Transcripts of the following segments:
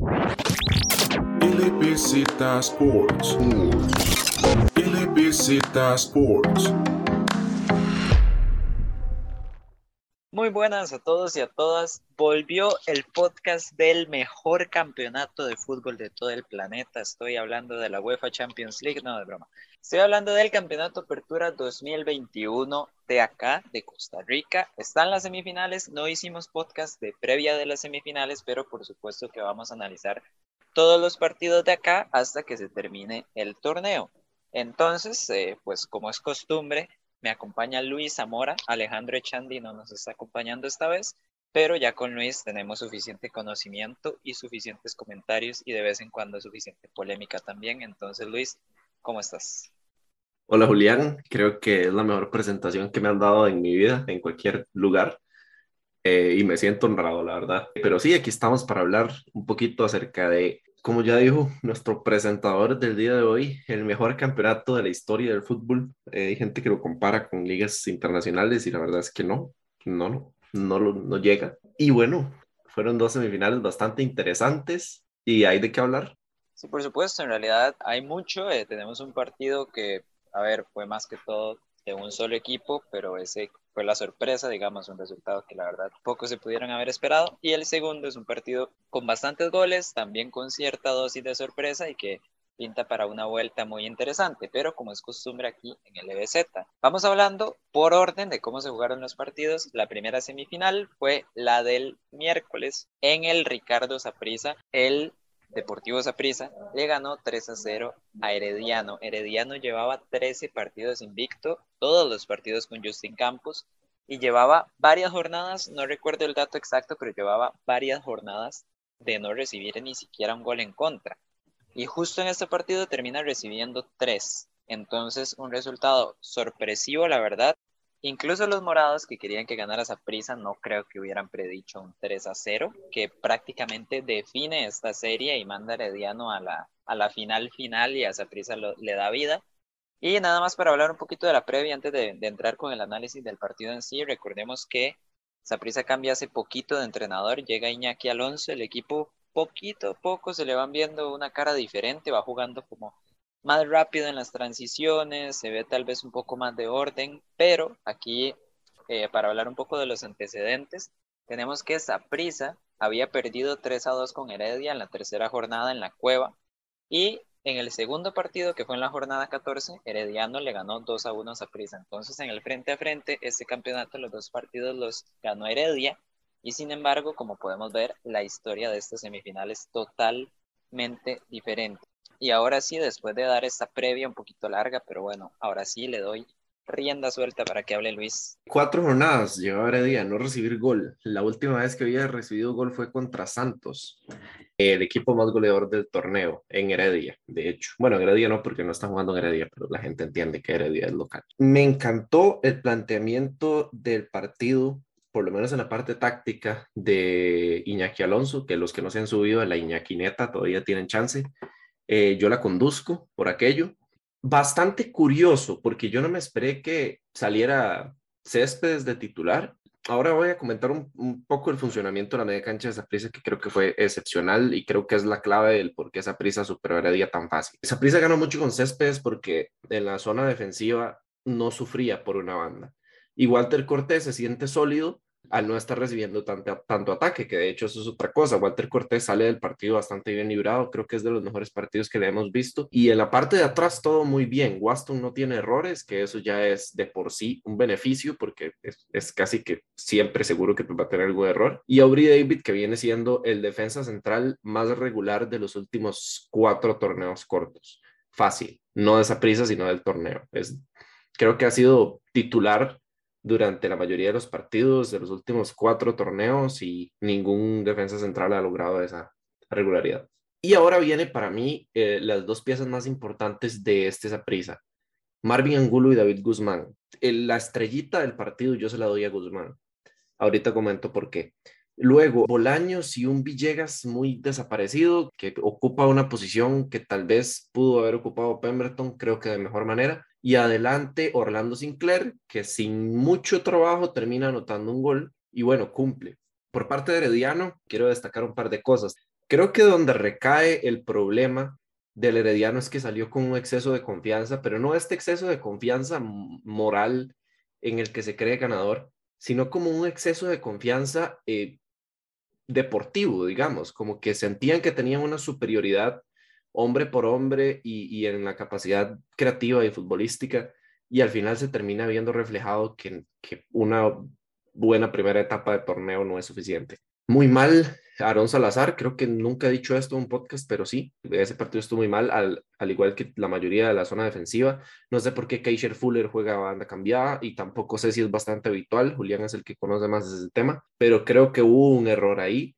LBZ Sports. LBZ Sports. Muy buenas a todos y a todas. Volvió el podcast del mejor campeonato de fútbol de todo el planeta. Estoy hablando de la UEFA Champions League, no de broma. Estoy hablando del Campeonato Apertura 2021 de acá, de Costa Rica. Están las semifinales. No hicimos podcast de previa de las semifinales, pero por supuesto que vamos a analizar todos los partidos de acá hasta que se termine el torneo. Entonces, eh, pues como es costumbre, me acompaña Luis Zamora, Alejandro Echandi no nos está acompañando esta vez, pero ya con Luis tenemos suficiente conocimiento y suficientes comentarios y de vez en cuando suficiente polémica también. Entonces, Luis, ¿cómo estás? Hola Julián, creo que es la mejor presentación que me han dado en mi vida, en cualquier lugar, eh, y me siento honrado, la verdad. Pero sí, aquí estamos para hablar un poquito acerca de como ya dijo nuestro presentador del día de hoy, el mejor campeonato de la historia del fútbol. Eh, hay gente que lo compara con ligas internacionales y la verdad es que no, no, no, no, no llega. Y bueno, fueron dos semifinales bastante interesantes y hay de qué hablar. Sí, por supuesto, en realidad hay mucho. Eh, tenemos un partido que, a ver, fue más que todo de un solo equipo, pero ese fue la sorpresa, digamos, un resultado que la verdad poco se pudieron haber esperado. Y el segundo es un partido con bastantes goles, también con cierta dosis de sorpresa y que pinta para una vuelta muy interesante, pero como es costumbre aquí en el EBZ. Vamos hablando por orden de cómo se jugaron los partidos. La primera semifinal fue la del miércoles en el Ricardo Saprissa. El Deportivo Saprissa le ganó 3 a 0 a Herediano. Herediano llevaba 13 partidos invicto, todos los partidos con Justin Campos, y llevaba varias jornadas, no recuerdo el dato exacto, pero llevaba varias jornadas de no recibir ni siquiera un gol en contra. Y justo en este partido termina recibiendo 3. Entonces, un resultado sorpresivo, la verdad, Incluso los morados que querían que ganara prisa no creo que hubieran predicho un 3 a 0, que prácticamente define esta serie y manda a Herediano a la, a la final final y a Saprisa le da vida. Y nada más para hablar un poquito de la previa antes de, entrar con el análisis del partido en sí, recordemos que Saprisa cambia hace poquito de entrenador, llega Iñaki Alonso, el equipo poquito a poco se le van viendo una cara diferente, va jugando como más rápido en las transiciones, se ve tal vez un poco más de orden, pero aquí, eh, para hablar un poco de los antecedentes, tenemos que Saprisa había perdido 3 a 2 con Heredia en la tercera jornada en la cueva y en el segundo partido, que fue en la jornada 14, Herediano le ganó 2 a 1 a Saprisa. Entonces, en el frente a frente, este campeonato, los dos partidos los ganó Heredia. Y sin embargo, como podemos ver, la historia de estas semifinales es totalmente diferente. Y ahora sí, después de dar esta previa un poquito larga, pero bueno, ahora sí le doy rienda suelta para que hable Luis. Cuatro jornadas llevaba Heredia no recibir gol. La última vez que había recibido gol fue contra Santos, el equipo más goleador del torneo en Heredia, de hecho. Bueno, en Heredia no, porque no está jugando en Heredia, pero la gente entiende que Heredia es local. Me encantó el planteamiento del partido por lo menos en la parte táctica de Iñaki Alonso, que los que no se han subido a la Iñaki Neta todavía tienen chance. Eh, yo la conduzco por aquello. Bastante curioso, porque yo no me esperé que saliera Céspedes de titular. Ahora voy a comentar un, poco el funcionamiento de la media cancha de esa que creo que fue excepcional y creo que es la clave del por qué esa prisa superó a día tan fácil. Esa prisa ganó mucho con Céspedes porque en la zona defensiva no sufría por una banda. Y Walter Cortés se siente sólido al no estar recibiendo tanto, tanto ataque, que de hecho eso es otra cosa. Walter Cortés sale del partido bastante bien librado, creo que es de los mejores partidos que le hemos visto. Y en la parte de atrás todo muy bien. Waston no tiene errores, que eso ya es de por sí un beneficio, porque es, casi que siempre seguro que va a tener algo de error. Y Aubrey David, que viene siendo el defensa central más regular de los últimos cuatro torneos cortos. Fácil, no de esa prisa, sino del torneo. Es, creo que ha sido titular durante la mayoría de los partidos de los últimos cuatro torneos y ningún defensa central ha logrado esa regularidad. Y ahora viene para mí eh, las dos piezas más importantes de este Saprisa. Marvin Angulo y David Guzmán. la estrellita del partido yo se la doy a Guzmán. Ahorita comento por qué. Luego, Bolaños y un Villegas muy desaparecido, que ocupa una posición que tal vez pudo haber ocupado Pemberton, creo que de mejor manera. Y adelante Orlando Sinclair, que sin mucho trabajo termina anotando un gol y bueno, cumple. Por parte de Herediano, quiero destacar un par de cosas. Creo que donde recae el problema del Herediano es que salió con un exceso de confianza, pero no este exceso de confianza moral en el que se cree ganador, sino como un exceso de confianza eh, deportivo, digamos, como que sentían que tenían una superioridad hombre por hombre y, en la capacidad creativa y futbolística, y al final se termina viendo reflejado que, que una buena primera etapa de torneo no es suficiente. Muy mal Aaron Salazar, creo que nunca he dicho esto en un podcast, pero sí, ese partido estuvo muy mal, al, al, igual que la mayoría de la zona defensiva. No sé por qué Keisher Fuller juega banda cambiada y tampoco sé si es bastante habitual. Julián es el que conoce más ese tema, pero creo que hubo un error ahí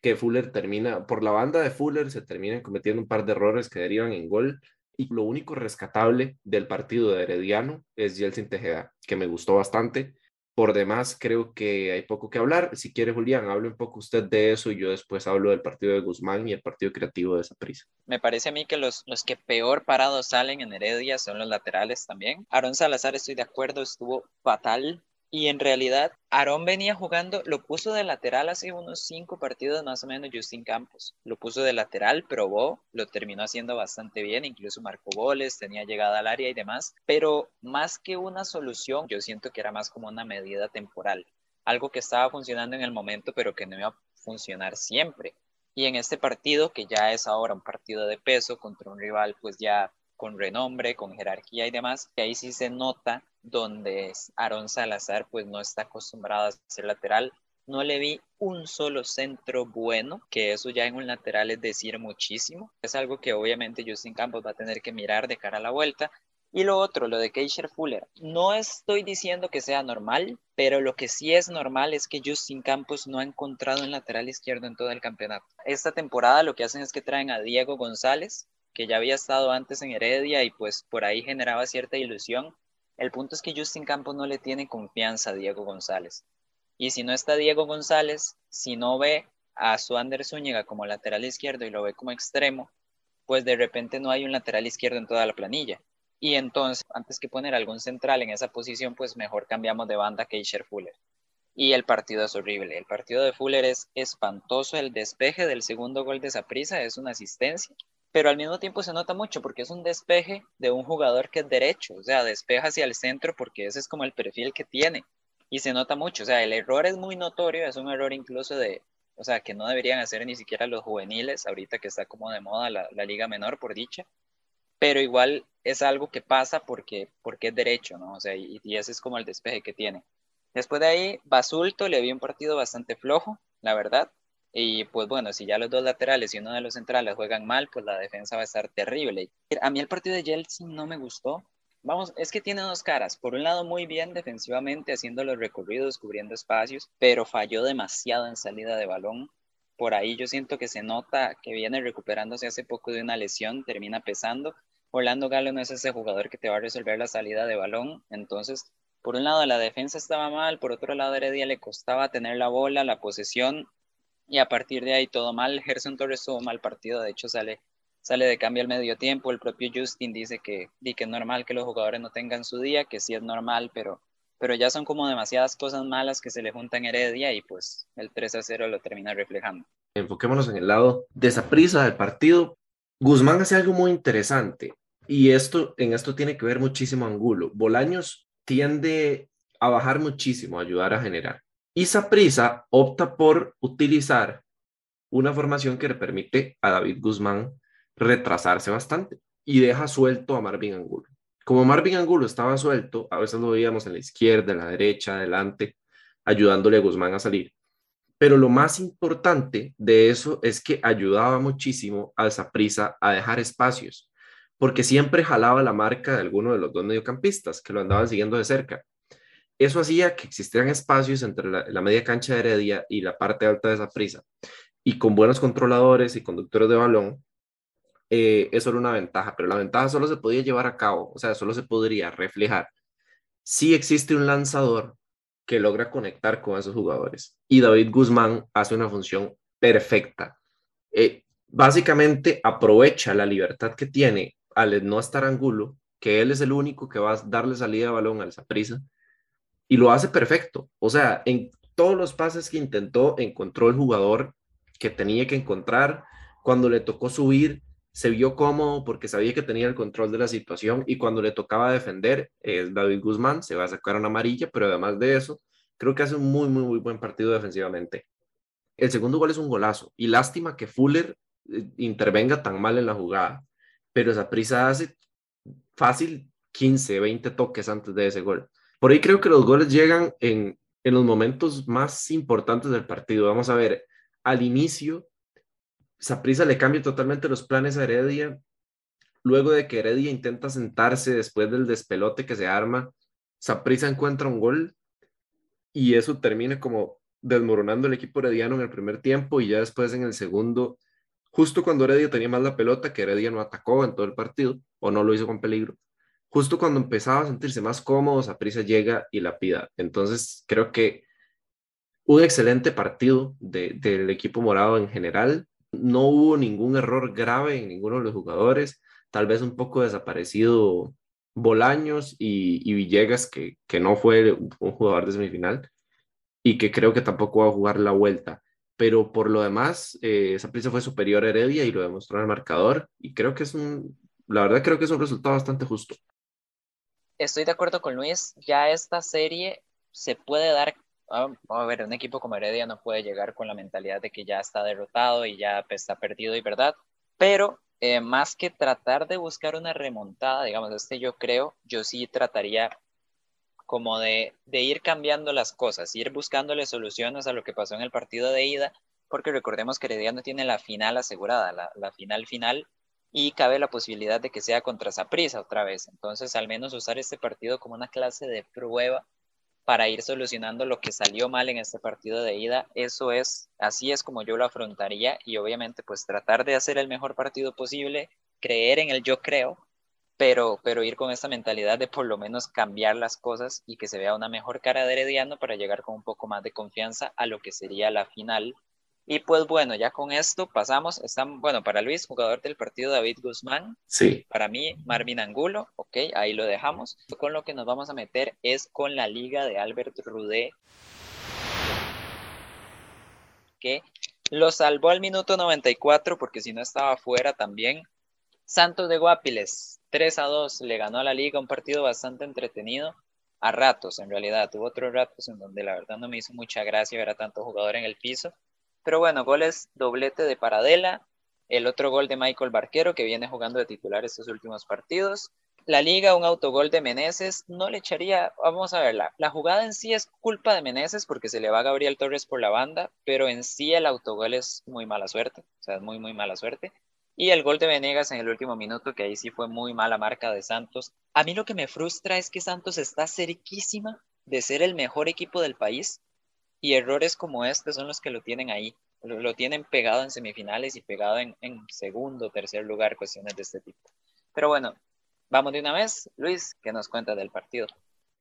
que Fuller termina, por la banda de Fuller se terminan cometiendo un par de errores que derivan en gol. Y lo único rescatable del partido de Herediano es Jelsin Tejeda, que me gustó bastante por demás, creo que hay poco que hablar. Si quiere, Julián, hable un poco usted de eso y yo después hablo del partido de Guzmán y el partido creativo de prisa. Me parece a mí que los, los que peor parados salen en Heredia son los laterales también. Aaron Salazar, estoy de acuerdo, estuvo fatal y en realidad, Aarón venía jugando, lo puso de lateral hace unos cinco partidos más o menos Justin Campos. Lo puso de lateral, probó, lo terminó haciendo bastante bien, incluso marcó goles, tenía llegada al área y demás. Pero más que una solución, yo siento que era más como una medida temporal. Algo que estaba funcionando en el momento, pero que no iba a funcionar siempre. Y en este partido, que ya es ahora un partido de peso contra un rival, pues ya con renombre, con jerarquía y demás, que ahí sí se nota donde Aaron Salazar pues no está acostumbrado a ser lateral. No le vi un solo centro bueno, que eso ya en un lateral es decir muchísimo. Es algo que obviamente Justin Campos va a tener que mirar de cara a la vuelta. Y lo otro, lo de Keisher Fuller. No estoy diciendo que sea normal, pero lo que sí es normal es que Justin Campos no ha encontrado un lateral izquierdo en todo el campeonato. Esta temporada lo que hacen es que traen a Diego González, que ya había estado antes en Heredia y pues por ahí generaba cierta ilusión. El punto es que Justin Campos no le tiene confianza a Diego González. Y si no está Diego González, si no ve a Suander Zúñiga como lateral izquierdo y lo ve como extremo, pues de repente no hay un lateral izquierdo en toda la planilla. Y entonces, antes que poner algún central en esa posición, pues mejor cambiamos de banda que Isher Fuller. Y el partido es horrible. El partido de Fuller es espantoso. El despeje del segundo gol de Saprisa es una asistencia pero al mismo tiempo se nota mucho porque es un despeje de un jugador que es derecho, o sea, despeja hacia el centro porque ese es como el perfil que tiene y se nota mucho, o sea, el error es muy notorio, es un error incluso de, o sea, que no deberían hacer ni siquiera los juveniles, ahorita que está como de moda la, liga menor, por dicha, pero igual es algo que pasa porque, porque es derecho, ¿no? O sea, y, y ese es como el despeje que tiene. Después de ahí, Basulto le vi un partido bastante flojo, la verdad. Y pues bueno, si ya los dos laterales y uno de los centrales juegan mal, pues la defensa va a estar terrible. A mí el partido de Chelsea no me gustó. Vamos, es que tiene dos caras. Por un lado, muy bien defensivamente, haciendo los recorridos, cubriendo espacios, pero falló demasiado en salida de balón. Por ahí yo siento que se nota que viene recuperándose hace poco de una lesión, termina pesando. Orlando Galo no es ese jugador que te va a resolver la salida de balón. Entonces, por un lado la defensa estaba mal, por otro lado Heredia le costaba tener la bola, la posesión y a partir de ahí todo mal. Gerson Torres tuvo mal partido, de hecho sale, sale de cambio al medio tiempo. El propio Justin dice que, que es normal que los jugadores no tengan su día, que sí es normal, pero, pero ya son como demasiadas cosas malas que se le juntan Heredia y pues el 3 a 0 lo termina reflejando. Enfoquémonos en el lado de esa prisa del partido. Guzmán hace algo muy interesante y esto, en esto tiene que ver muchísimo Angulo. Bolaños tiende a bajar muchísimo, a ayudar a generar. Y Saprisa opta por utilizar una formación que le permite a David Guzmán retrasarse bastante y deja suelto a Marvin Angulo. Como Marvin Angulo estaba suelto, a veces lo veíamos en la izquierda, en la derecha, adelante, ayudándole a Guzmán a salir. Pero lo más importante de eso es que ayudaba muchísimo a Saprisa a dejar espacios, porque siempre jalaba la marca de alguno de los dos mediocampistas que lo andaban siguiendo de cerca. Eso hacía que existieran espacios entre la, media cancha de Heredia y la parte alta de esa prisa. Y con buenos controladores y conductores de balón, eh, eso era una ventaja, pero la ventaja solo se podía llevar a cabo, o sea, solo se podría reflejar si existe un lanzador que logra conectar con esos jugadores. Y David Guzmán hace una función perfecta. Eh, básicamente aprovecha la libertad que tiene al no estar Angulo, que él es el único que va a darle salida de balón al prisa y lo hace perfecto. O sea, en todos los pases que intentó, encontró el jugador que tenía que encontrar. Cuando le tocó subir, se vio cómodo porque sabía que tenía el control de la situación y cuando le tocaba defender, eh, David Guzmán se va a sacar una amarilla, pero además de eso, creo que hace un muy, muy, muy buen partido defensivamente. El segundo gol es un golazo y lástima que Fuller eh, intervenga tan mal en la jugada, pero esa prisa hace fácil 15, 20 toques antes de ese gol. Por ahí creo que los goles llegan en, en los momentos más importantes del partido. Vamos a ver, al inicio Saprisa le cambia totalmente los planes a Heredia. Luego de que Heredia intenta sentarse después del despelote que se arma, Saprisa encuentra un gol y eso termina como desmoronando el equipo herediano en el primer tiempo y ya después en el segundo, justo cuando Heredia tenía más la pelota, que Heredia no atacó en todo el partido o no lo hizo con peligro, justo cuando empezaba a sentirse más cómodo, Saprisa llega y la pida. Entonces creo que un excelente partido del equipo morado en general no hubo ningún error grave en ninguno de los jugadores, tal vez un poco desaparecido Bolaños y, Villegas, que, no fue un jugador de semifinal y que creo que tampoco va a jugar la vuelta. Pero por lo demás, eh, esa prisa fue superior a Heredia y lo demostró en el marcador. Y creo que es un, la verdad creo que es un resultado bastante justo. Estoy de acuerdo con Luis, ya esta serie se puede dar Ah, a ver, un equipo como Heredia no puede llegar con la mentalidad de que ya está derrotado y ya pues, está perdido y verdad, pero eh, más que tratar de buscar una remontada, digamos, este yo creo, yo sí trataría como de, ir cambiando las cosas, ir buscándole soluciones a lo que pasó en el partido de ida, porque recordemos que Heredia no tiene la final asegurada, la final final, y cabe la posibilidad de que sea contra Saprissa otra vez. Entonces, al menos usar este partido como una clase de prueba para ir solucionando lo que salió mal en este partido de ida. Eso es, así es como yo lo afrontaría y obviamente pues tratar de hacer el mejor partido posible, creer en el yo creo, pero, pero ir con esta mentalidad de por lo menos cambiar las cosas y que se vea una mejor cara de Herediano para llegar con un poco más de confianza a lo que sería la final y pues bueno, ya con esto pasamos. Están, bueno, para Luis, jugador del partido David Guzmán. Sí. Para mí, Marvin Angulo. Ok, ahí lo dejamos. Con lo que nos vamos a meter es con la liga de Albert Rudé. Que lo salvó al minuto 94 porque si no estaba fuera también. Santos de Guapiles, 3 a 2, le ganó a la liga un partido bastante entretenido a ratos, en realidad. Tuvo otros ratos en donde la verdad no me hizo mucha gracia ver a tanto jugador en el piso. Pero bueno, goles doblete de Paradela, el otro gol de Michael Barquero, que viene jugando de titular estos últimos partidos. La liga, un autogol de Meneses, no le echaría, vamos a ver, la, jugada en sí es culpa de Meneses porque se le va a Gabriel Torres por la banda, pero en sí el autogol es muy mala suerte, o sea, es muy, muy mala suerte. Y el gol de Venegas en el último minuto, que ahí sí fue muy mala marca de Santos. A mí lo que me frustra es que Santos está cerquísima de ser el mejor equipo del país y errores como este son los que lo tienen ahí. Lo, tienen pegado en semifinales y pegado en, en segundo, tercer lugar, cuestiones de este tipo. Pero bueno, vamos de una vez. Luis, ¿qué nos cuenta del partido?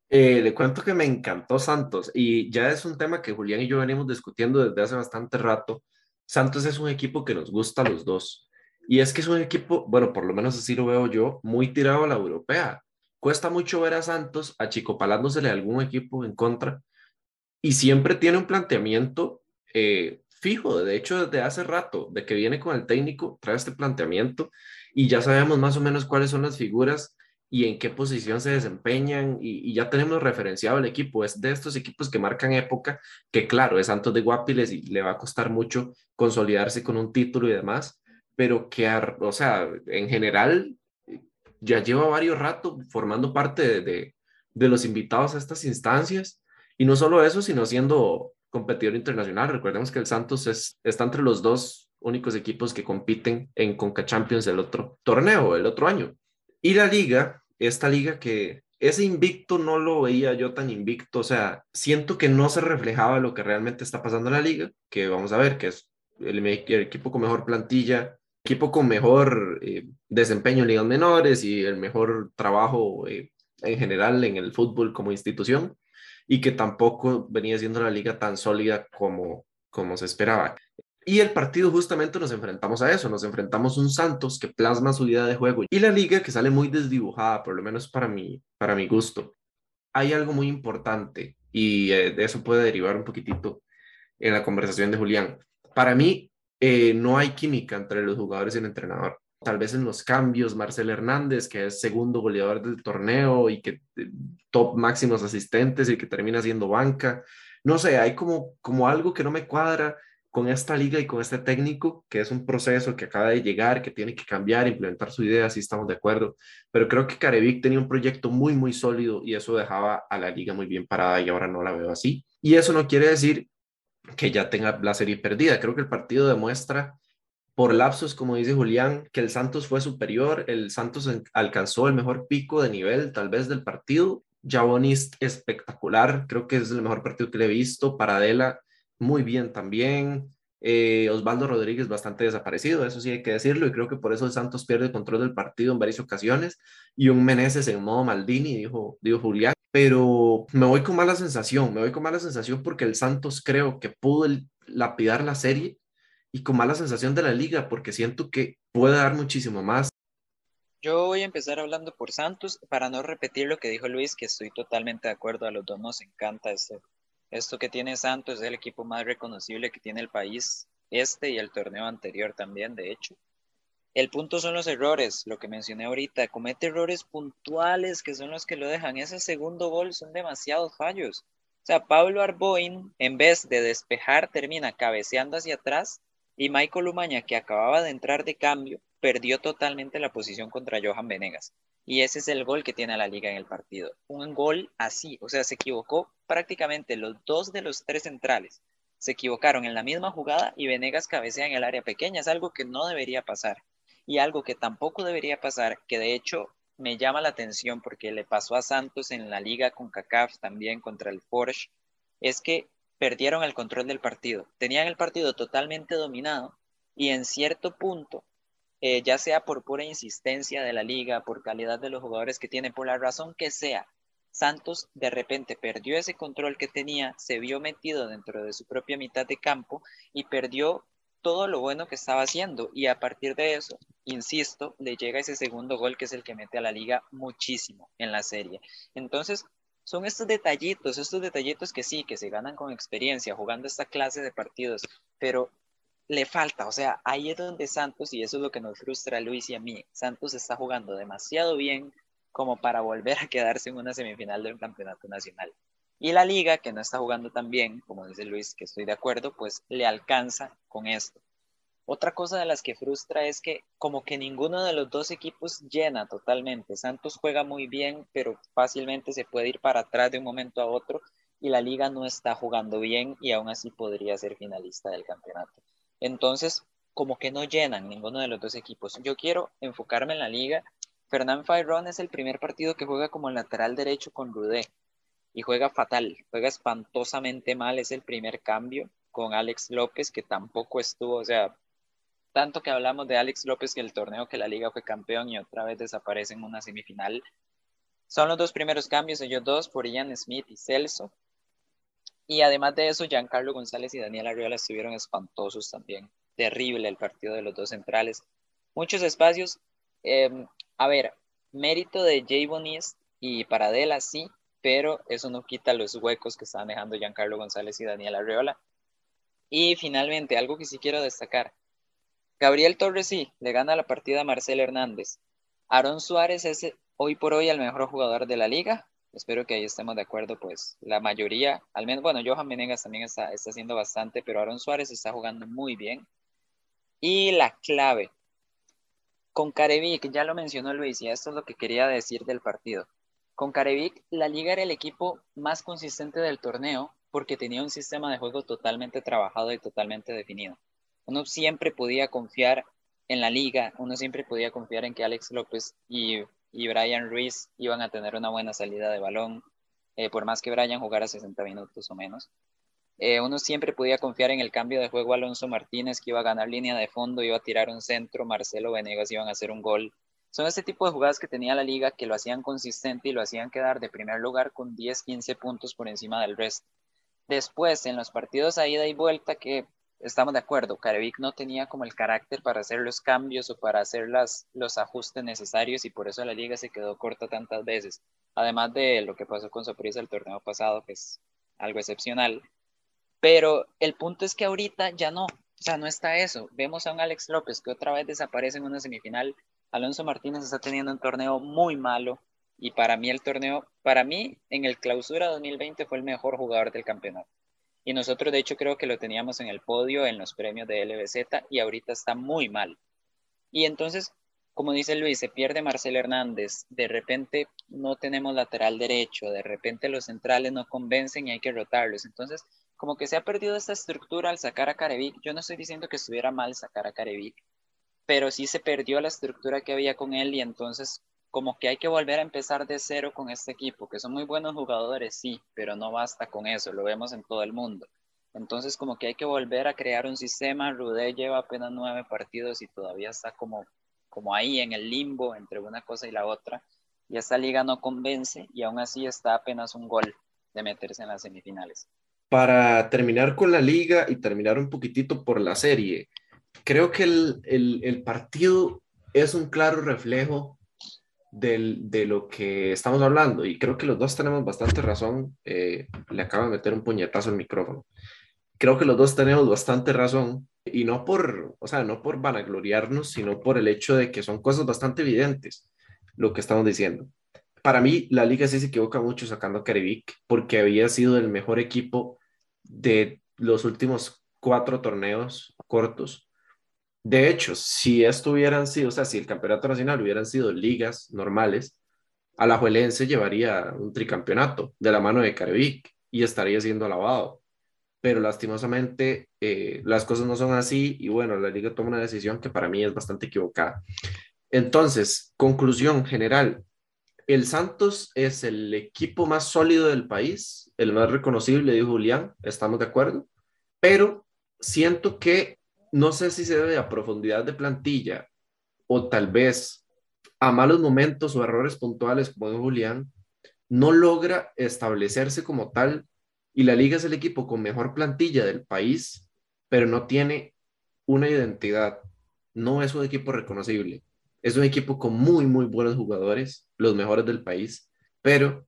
Eh, le cuento que me encantó Santos y ya es un tema que Julián y yo venimos discutiendo desde hace bastante rato. Santos es un equipo que nos gusta a los dos. Y es que es un equipo, bueno, por lo menos así lo veo yo, muy tirado a la europea. Cuesta mucho ver a Santos achicopalándosele a algún equipo en contra y siempre tiene un planteamiento eh, fijo, de hecho desde hace rato, de que viene con el técnico, trae este planteamiento y ya sabemos más o menos cuáles son las figuras y en qué posición se desempeñan y, ya tenemos referenciado el equipo, es de estos equipos que marcan época, que claro, es Santos de Guapiles y le va a costar mucho consolidarse con un título y demás, pero que, o sea, en general ya lleva varios rato formando parte de, de los invitados a estas instancias y no solo eso, sino siendo competidor internacional. Recordemos que el Santos es, está entre los dos únicos equipos que compiten en Conca Champions el otro torneo, el otro año. Y la liga, esta liga que ese invicto no lo veía yo tan invicto, o sea, siento que no se reflejaba lo que realmente está pasando en la liga, que vamos a ver, que es el, equipo con mejor plantilla, equipo con mejor eh, desempeño en ligas menores y el mejor trabajo eh, en general en el fútbol como institución y que tampoco venía siendo la liga tan sólida como, como se esperaba. Y el partido justamente nos enfrentamos a eso, nos enfrentamos un Santos que plasma su idea de juego y la liga que sale muy desdibujada, por lo menos para mí, para mi gusto. Hay algo muy importante y eh, de eso puede derivar un poquitito en la conversación de Julián. Para mí, eh, no hay química entre los jugadores y el entrenador. Tal vez en los cambios, Marcel Hernández, que es segundo goleador del torneo y que eh, top máximos asistentes y que termina siendo banca. No sé, hay como, como algo que no me cuadra con esta liga y con este técnico, que es un proceso que acaba de llegar, que tiene que cambiar, implementar su idea, si estamos de acuerdo. Pero creo que Carevic tenía un proyecto muy, muy sólido y eso dejaba a la liga muy bien parada y ahora no la veo así. Y eso no quiere decir que ya tenga la serie perdida. Creo que el partido demuestra por lapsos, como dice Julián, que el Santos fue superior, el Santos alcanzó el mejor pico de nivel tal vez del partido. Javonis espectacular, creo que es el mejor partido que le he visto. Paradela muy bien también. Eh, Osvaldo Rodríguez bastante desaparecido, eso sí hay que decirlo, y creo que por eso el Santos pierde control del partido en varias ocasiones. Y un Meneses en modo Maldini, dijo, dijo Julián pero me voy con mala sensación, me voy con mala sensación porque el Santos creo que pudo lapidar la serie y con mala sensación de la liga porque siento que puede dar muchísimo más. Yo voy a empezar hablando por Santos para no repetir lo que dijo Luis, que estoy totalmente de acuerdo, a los dos nos encanta esto, esto que tiene Santos, es el equipo más reconocible que tiene el país, este y el torneo anterior también, de hecho. El punto son los errores, lo que mencioné ahorita. Comete errores puntuales que son los que lo dejan. Ese segundo gol son demasiados fallos. O sea, Pablo Arboin, en vez de despejar, termina cabeceando hacia atrás y Michael Umaña, que acababa de entrar de cambio, perdió totalmente la posición contra Johan Venegas. Y ese es el gol que tiene la liga en el partido. Un gol así, o sea, se equivocó prácticamente los dos de los tres centrales. Se equivocaron en la misma jugada y Venegas cabecea en el área pequeña. Es algo que no debería pasar. Y algo que tampoco debería pasar, que de hecho me llama la atención porque le pasó a Santos en la liga con CACAF también contra el Porsche, es que perdieron el control del partido. Tenían el partido totalmente dominado y en cierto punto, eh, ya sea por pura insistencia de la liga, por calidad de los jugadores que tiene, por la razón que sea, Santos de repente perdió ese control que tenía, se vio metido dentro de su propia mitad de campo y perdió todo lo bueno que estaba haciendo y a partir de eso, insisto, le llega ese segundo gol que es el que mete a la liga muchísimo en la serie. Entonces, son estos detallitos, estos detallitos que sí, que se ganan con experiencia jugando esta clase de partidos, pero le falta, o sea, ahí es donde Santos, y eso es lo que nos frustra a Luis y a mí, Santos está jugando demasiado bien como para volver a quedarse en una semifinal del campeonato nacional. Y la liga, que no está jugando tan bien, como dice Luis, que estoy de acuerdo, pues le alcanza con esto. Otra cosa de las que frustra es que como que ninguno de los dos equipos llena totalmente. Santos juega muy bien, pero fácilmente se puede ir para atrás de un momento a otro y la liga no está jugando bien y aún así podría ser finalista del campeonato. Entonces, como que no llenan ninguno de los dos equipos. Yo quiero enfocarme en la liga. Fernán Fairón es el primer partido que juega como lateral derecho con Rudé y juega fatal, juega espantosamente mal, es el primer cambio con Alex López, que tampoco estuvo, o sea, tanto que hablamos de Alex López que el torneo que la liga fue campeón y otra vez desaparece en una semifinal. Son los dos primeros cambios, ellos dos, por Ian Smith y Celso. Y además de eso, Giancarlo González y Daniel Arriola estuvieron espantosos también. Terrible el partido de los dos centrales. Muchos espacios. Em, a ver, mérito de Jay Bonis y Paradela, sí, pero eso no quita los huecos que estaban dejando Giancarlo González y Daniel Arreola. Y finalmente, algo que sí quiero destacar. Gabriel Torres sí, le gana la partida a Marcel Hernández. Aaron Suárez es hoy por hoy el mejor jugador de la liga. Espero que ahí estemos de acuerdo, pues la mayoría, al menos, bueno, Johan Menegas también está, está haciendo bastante, pero Aaron Suárez está jugando muy bien. Y la clave, con Carevic, ya lo mencionó Luis, y esto es lo que quería decir del partido. Con Carevic, la liga era el equipo más consistente del torneo porque tenía un sistema de juego totalmente trabajado y totalmente definido. Uno siempre podía confiar en la liga, uno siempre podía confiar en que Alex López y, Brian Ruiz iban a tener una buena salida de balón, eh, por más que Brian jugara 60 minutos o menos. Eh, uno siempre podía confiar en el cambio de juego Alonso Martínez, que iba a ganar línea de fondo, iba a tirar un centro, Marcelo Venegas iban a hacer un gol, son este tipo de jugadas que tenía la liga que lo hacían consistente y lo hacían quedar de primer lugar con 10, 15 puntos por encima del resto. Después, en los partidos a ida y vuelta, que estamos de acuerdo, Carevic no tenía como el carácter para hacer los cambios o para hacer las, los ajustes necesarios y por eso la liga se quedó corta tantas veces. Además de lo que pasó con Sorpresa el torneo pasado, que es algo excepcional. Pero el punto es que ahorita ya no. O sea, no está eso. Vemos a un Alex López que otra vez desaparece en una semifinal. Alonso Martínez está teniendo un torneo muy malo y para mí el torneo, para mí en el clausura 2020 fue el mejor jugador del campeonato. Y nosotros de hecho creo que lo teníamos en el podio en los premios de LBZ y ahorita está muy mal. Y entonces, como dice Luis, se pierde Marcel Hernández, de repente no tenemos lateral derecho, de repente los centrales no convencen y hay que rotarlos. Entonces, como que se ha perdido esta estructura al sacar a Carevic. Yo no estoy diciendo que estuviera mal sacar a Carevic, pero sí se perdió la estructura que había con él y entonces como que hay que volver a empezar de cero con este equipo, que son muy buenos jugadores, sí, pero no basta con eso, lo vemos en todo el mundo. Entonces como que hay que volver a crear un sistema. Rudé lleva apenas nueve partidos y todavía está como, como ahí en el limbo entre una cosa y la otra. Y esta liga no convence y aún así está apenas un gol de meterse en las semifinales para terminar con la liga y terminar un poquitito por la serie, creo que el, el, partido es un claro reflejo del, de lo que estamos hablando y creo que los dos tenemos bastante razón. Eh, le acabo de meter un puñetazo al micrófono. Creo que los dos tenemos bastante razón y no por, o sea, no por vanagloriarnos, sino por el hecho de que son cosas bastante evidentes lo que estamos diciendo para mí la liga sí se equivoca mucho sacando a Caribic porque había sido el mejor equipo de los últimos cuatro torneos cortos. De hecho, si esto hubieran sido, o sea, si el campeonato nacional hubieran sido ligas normales, Alajuelense llevaría un tricampeonato de la mano de Caribic y estaría siendo alabado. Pero lastimosamente eh, las cosas no son así y bueno, la liga toma una decisión que para mí es bastante equivocada. Entonces, conclusión general, el Santos es el equipo más sólido del país, el más reconocible, dijo Julián, estamos de acuerdo, pero siento que no sé si se debe a profundidad de plantilla o tal vez a malos momentos o errores puntuales, como dijo Julián, no logra establecerse como tal y la liga es el equipo con mejor plantilla del país, pero no tiene una identidad, no es un equipo reconocible. Es un equipo con muy, muy buenos jugadores, los mejores del país, pero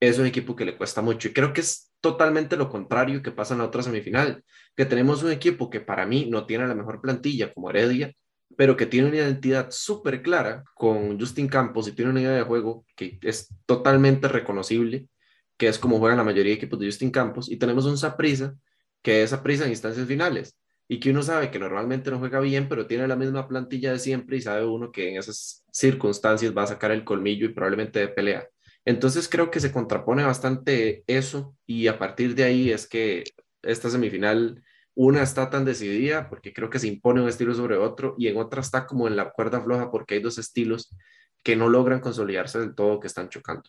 es un equipo que le cuesta mucho. Y creo que es totalmente lo contrario que pasa en la otra semifinal, que tenemos un equipo que para mí no tiene la mejor plantilla como Heredia, pero que tiene una identidad súper clara con Justin Campos y tiene una idea de juego que es totalmente reconocible, que es como juegan la mayoría de equipos de Justin Campos, y tenemos un Saprisa, que es prisa en instancias finales y que uno sabe que normalmente no juega bien, pero tiene la misma plantilla de siempre y sabe uno que en esas circunstancias va a sacar el colmillo y probablemente de pelea. Entonces creo que se contrapone bastante eso y a partir de ahí es que esta semifinal, una está tan decidida porque creo que se impone un estilo sobre otro y en otra está como en la cuerda floja porque hay dos estilos que no logran consolidarse del todo, que están chocando.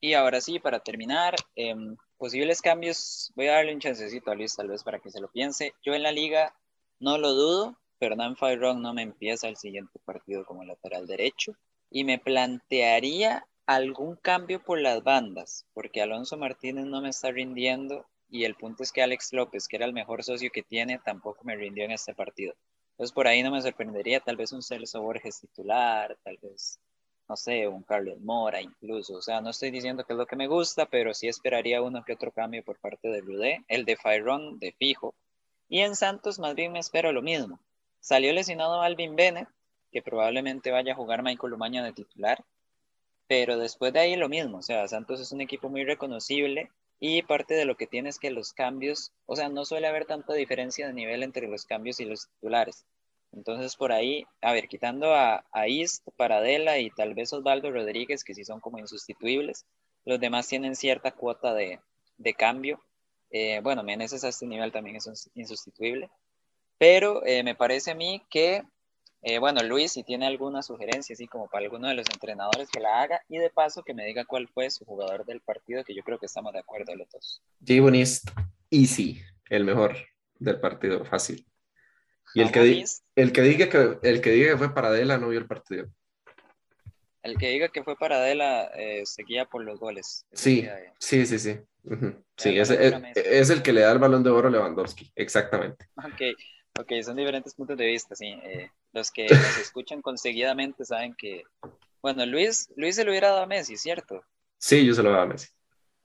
Y ahora sí, para terminar, em, posibles cambios, voy a darle un chancecito a Luis tal vez para que se lo piense. Yo en la liga no lo dudo, Fernán Fairón no me empieza el siguiente partido como lateral derecho y me plantearía algún cambio por las bandas, porque Alonso Martínez no me está rindiendo y el punto es que Alex López, que era el mejor socio que tiene, tampoco me rindió en este partido. Entonces por ahí no me sorprendería tal vez un Celso Borges titular, tal vez no sé, un Carlos Mora incluso. O sea, no estoy diciendo que es lo que me gusta, pero sí esperaría uno que otro cambio por parte de Rudé, el de Fairon de fijo. Y en Santos más bien me espero lo mismo. Salió lesionado Alvin Bennett, que probablemente vaya a jugar Michael Umaña de titular, pero después de ahí lo mismo. O sea, Santos es un equipo muy reconocible y parte de lo que tiene es que los cambios, o sea, no suele haber tanta diferencia de nivel entre los cambios y los titulares. Entonces por ahí, a ver, quitando a, a East, Paradela y tal vez Osvaldo Rodríguez, que sí son como insustituibles, los demás tienen cierta cuota de, de cambio. Eh, bueno, Meneses a este nivel también es insustituible. Pero eh, me parece a mí que, eh, bueno, Luis, si tiene alguna sugerencia, así como para alguno de los entrenadores que la haga, y de paso que me diga cuál fue su jugador del partido, que yo creo que estamos de acuerdo los dos. Javon East, easy, el mejor del partido, fácil. Y el que, el que diga que el que diga que fue Paradela no vio el partido. El que diga que fue Paradela eh, seguía por los goles. Sí, sí, sí, sí. Sí, es, es, el que le da el balón de oro a Lewandowski, exactamente. Ok, ok, son diferentes puntos de vista, sí. Eh, los que nos escuchan conseguidamente saben que, bueno, Luis, Luis se lo hubiera dado a Messi, ¿cierto? Sí, yo se lo daba a Messi.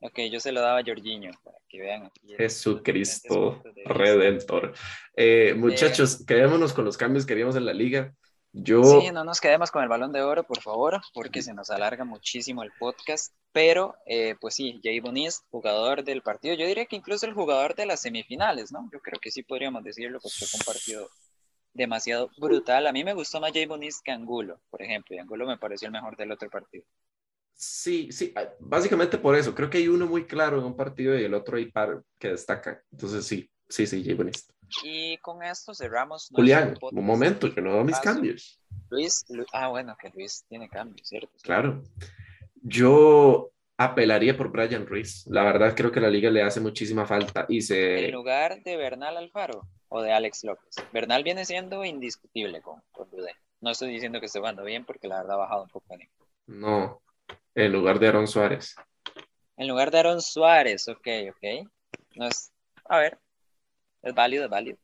Ok, yo se lo daba a Jorginho, para que vean aquí. Jesucristo Redentor. Eh, muchachos, quedémonos con los cambios que haríamos en la liga. Yo... Sí, no nos quedemos con el balón de oro, por favor, porque se nos alarga muchísimo el podcast. Pero, eh, pues sí, Jay Bonis, jugador del partido. Yo diría que incluso el jugador de las semifinales, ¿no? Yo creo que sí podríamos decirlo, porque fue un partido demasiado brutal. A mí me gustó más Jay Bonis que Angulo, por ejemplo, y Angulo me pareció el mejor del otro partido. Sí, sí, ah, básicamente por eso. Creo que hay uno muy claro en un partido y el otro hay par que destaca. Entonces, sí, sí, sí, Jay Bonis. Y con esto cerramos. Julián, un momento, yo no hago mis cambios. Luis, ah, bueno, que Luis tiene cambios, ¿cierto? Claro. Yo apelaría por Brian Ruiz. La verdad creo que la liga le hace muchísima falta y se... En lugar de Bernal Alfaro o de Alex López. Bernal viene siendo indiscutible con, con No estoy diciendo que esté jugando bien porque la verdad ha bajado un poco. No, en lugar de Aaron Suárez. En lugar de Aaron Suárez, ok, ok. No es... A ver, es válido, es válido.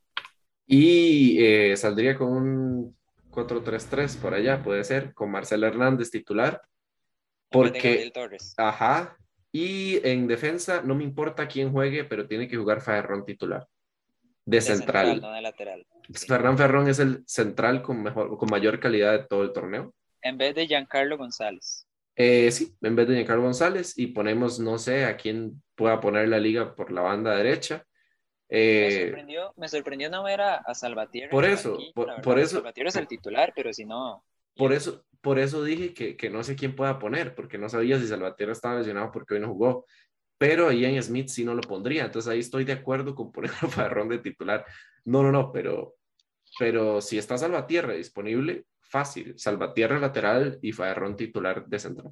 Y eh, saldría con un 4-3-3 por allá, puede ser, con Marcelo Hernández titular. Porque, ajá, y en defensa no me importa quién juegue, pero tiene que jugar Ferrón titular. De, central. no de lateral. Ferran Ferrón es el central con, mejor, con mayor calidad de todo el torneo. En vez de Giancarlo González. Eh, sí, en vez de Giancarlo González y ponemos, no sé, a quién pueda poner la liga por la banda derecha. me, eh, sorprendió, me sorprendió no ver a, a Salvatierra. Por eso, por, eso. Salvatierra es el titular, pero si no. Por eso, por eso dije que, que, no sé quién pueda poner, porque no sabía si Salvatierra estaba lesionado porque hoy no jugó. Pero Ian Smith sí no lo pondría. Entonces ahí estoy de acuerdo con poner a Farrón de titular. No, no, no, pero, pero si está Salvatierra disponible, fácil. Salvatierra lateral y Farrón titular de central.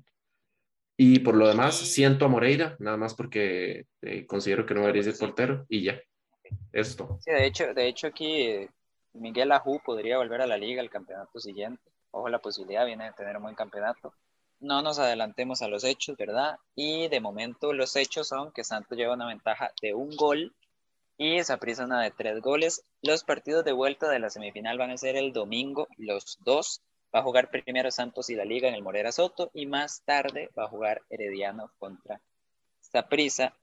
Y por lo demás, siento a Moreira, nada más porque eh, considero que no debería ser portero y ya. Esto. Sí, de hecho, de hecho aquí Miguel Ajú podría volver a la liga el campeonato siguiente. Ojo, la posibilidad viene de tener un buen campeonato. No nos adelantemos a los hechos, ¿verdad? Y de momento los hechos son que Santos lleva una ventaja de un gol y esa prisa una de tres goles. Los partidos de vuelta de la semifinal van a ser el domingo, los dos. Va a jugar primero Santos y la Liga en el Morera Soto y más tarde va a jugar Herediano contra Saprissa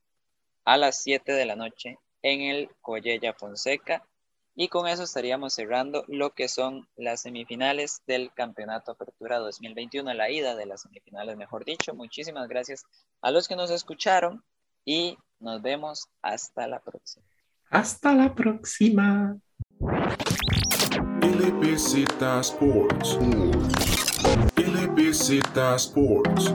a las 7 de la noche en el Collella Fonseca. Y con eso estaríamos cerrando lo que son las semifinales del Campeonato Apertura 2021, la ida de las semifinales, mejor dicho. Muchísimas gracias a los que nos escucharon y nos vemos hasta la próxima. Hasta la próxima. LBZ Sports. LBZ Sports.